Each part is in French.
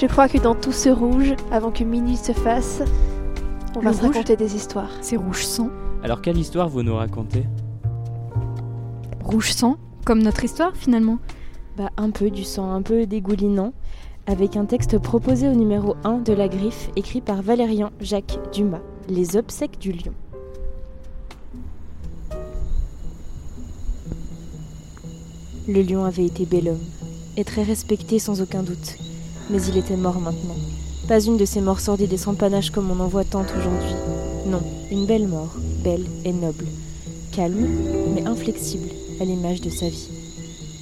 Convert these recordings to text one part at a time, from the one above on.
Je crois que dans tout ce rouge, avant que minuit se fasse, on va Le se rouge raconter des histoires. C'est rouge sang. Alors quelle histoire vous nous racontez? Rouge sang, comme notre histoire finalement. Bah, un peu du sang, un peu dégoulinant, avec un texte proposé au numéro 1 de la griffe, écrit par Valérian Jacques Dumas, Les obsèques du lion. Le lion avait été bel homme, et très respecté sans aucun doute, mais il était mort maintenant. Pas une de ces morts sordides et sans panache comme on en voit tant aujourd'hui. Non, une belle mort, belle et noble, calme, mais inflexible, à l'image de sa vie.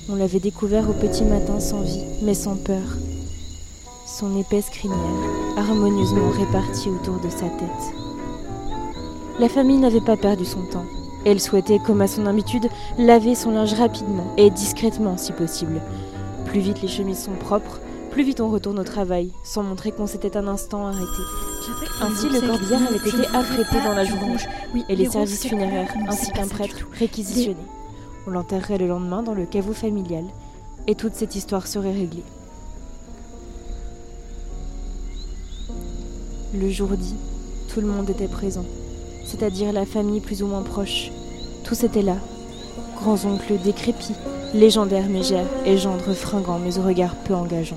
On l'avait découvert au petit matin sans vie, mais sans peur. Son épaisse crinière, harmonieusement répartie autour de sa tête. La famille n'avait pas perdu son temps. Elle souhaitait, comme à son habitude, laver son linge rapidement et discrètement si possible. Plus vite les chemises sont propres, plus vite on retourne au travail, sans montrer qu'on s'était un instant arrêté. Ainsi, le corbillard avait été affrété dans la journée, Oui, et les services funéraires, ainsi qu'un prêtre réquisitionné. On l'enterrerait le lendemain dans le caveau familial, et toute cette histoire serait réglée. Le jour dit, tout le monde était présent, c'est-à-dire la famille plus ou moins proche. Tous étaient là, grands-oncles décrépits, légendaires mégères et gendres fringants mais au regard peu engageant.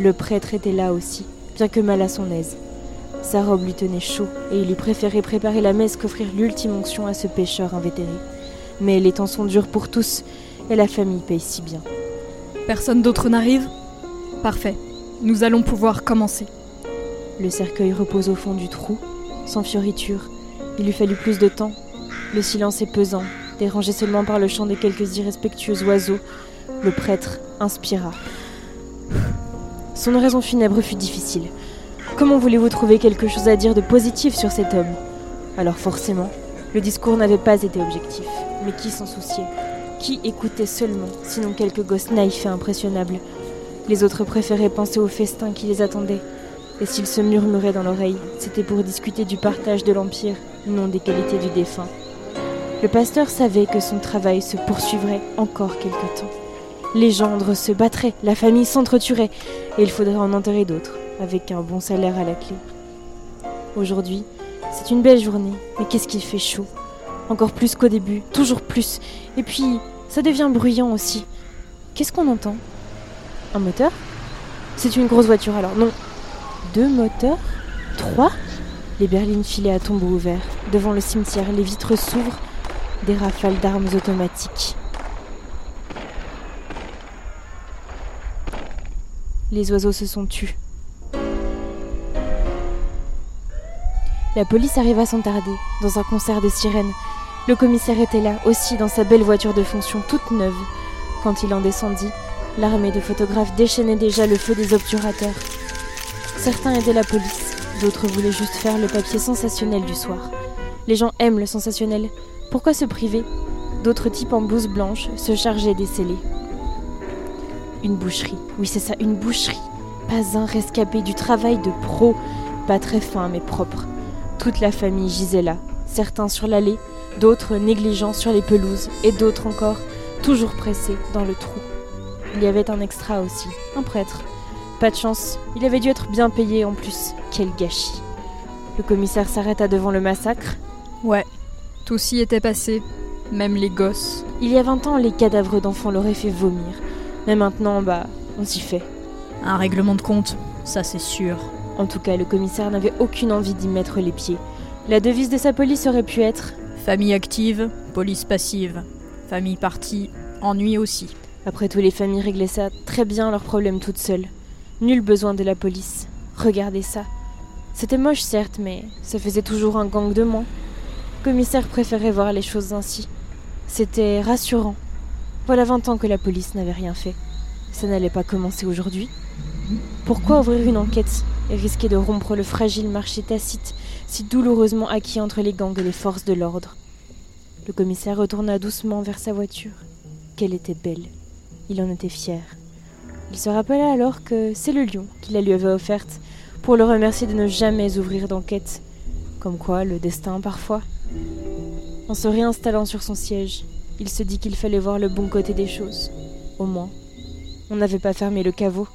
Le prêtre était là aussi, bien que mal à son aise. Sa robe lui tenait chaud et il eût préféré préparer la messe qu'offrir l'ultime onction à ce pécheur invétéré. Mais les temps sont durs pour tous et la famille paye si bien. Personne d'autre n'arrive? Parfait. Nous allons pouvoir commencer. Le cercueil repose au fond du trou, sans fioriture. Il lui fallut plus de temps. Le silence est pesant, dérangé seulement par le chant de quelques irrespectueux oiseaux. Le prêtre inspira. Son oraison funèbre fut difficile. Comment voulez-vous trouver quelque chose à dire de positif sur cet homme? Alors forcément, le discours n'avait pas été objectif. Mais qui s'en souciait? Qui écoutait seulement, sinon quelques gosses naïfs et impressionnables Les autres préféraient penser au festin qui les attendait. Et s'ils se murmuraient dans l'oreille, c'était pour discuter du partage de l'Empire, non des qualités du défunt. Le pasteur savait que son travail se poursuivrait encore quelque temps. Les gendres se battraient, la famille s'entretuerait, et il faudrait en enterrer d'autres, avec un bon salaire à la clé. Aujourd'hui, c'est une belle journée, mais qu'est-ce qu'il fait chaud Encore plus qu'au début, toujours plus. Et puis, ça devient bruyant aussi. Qu'est-ce qu'on entend? Un moteur? C'est une grosse voiture alors, non deux moteurs? Trois? Les berlines filaient à tombeau ouvert. Devant le cimetière, les vitres s'ouvrent. Des rafales d'armes automatiques. Les oiseaux se sont tus. La police arriva sans tarder, dans un concert de sirènes. Le commissaire était là, aussi dans sa belle voiture de fonction toute neuve. Quand il en descendit, l'armée de photographes déchaînait déjà le feu des obturateurs. Certains aidaient la police, d'autres voulaient juste faire le papier sensationnel du soir. Les gens aiment le sensationnel. Pourquoi se priver? D'autres types en blouse blanche se chargeaient des scellés. Une boucherie, oui c'est ça, une boucherie. Pas un rescapé du travail de pro, pas très fin mais propre. Toute la famille gisait là, certains sur l'allée, d'autres négligents sur les pelouses, et d'autres encore toujours pressés dans le trou. Il y avait un extra aussi, un prêtre, pas de chance, il avait dû être bien payé en plus. Quel gâchis. Le commissaire s'arrêta devant le massacre. Ouais, tout s'y était passé, même les gosses. Il y a 20 ans, les cadavres d'enfants l'auraient fait vomir. Mais maintenant, bah, on s'y fait. Un règlement de compte, ça c'est sûr. En tout cas, le commissaire n'avait aucune envie d'y mettre les pieds. La devise de sa police aurait pu être Famille active, police passive. Famille partie, ennui aussi. Après tout, les familles réglaient ça très bien leurs problèmes toutes seules. Nul besoin de la police. Regardez ça. C'était moche certes, mais ça faisait toujours un gang de moins. Le commissaire préférait voir les choses ainsi. C'était rassurant. Voilà 20 ans que la police n'avait rien fait. Ça n'allait pas commencer aujourd'hui. Pourquoi ouvrir une enquête et risquer de rompre le fragile marché tacite si douloureusement acquis entre les gangs et les forces de l'ordre? Le commissaire retourna doucement vers sa voiture. Qu'elle était belle. Il en était fier. Il se rappela alors que c'est le lion qui la lui avait offerte pour le remercier de ne jamais ouvrir d'enquête. Comme quoi, le destin parfois. En se réinstallant sur son siège, il se dit qu'il fallait voir le bon côté des choses. Au moins, on n'avait pas fermé le caveau.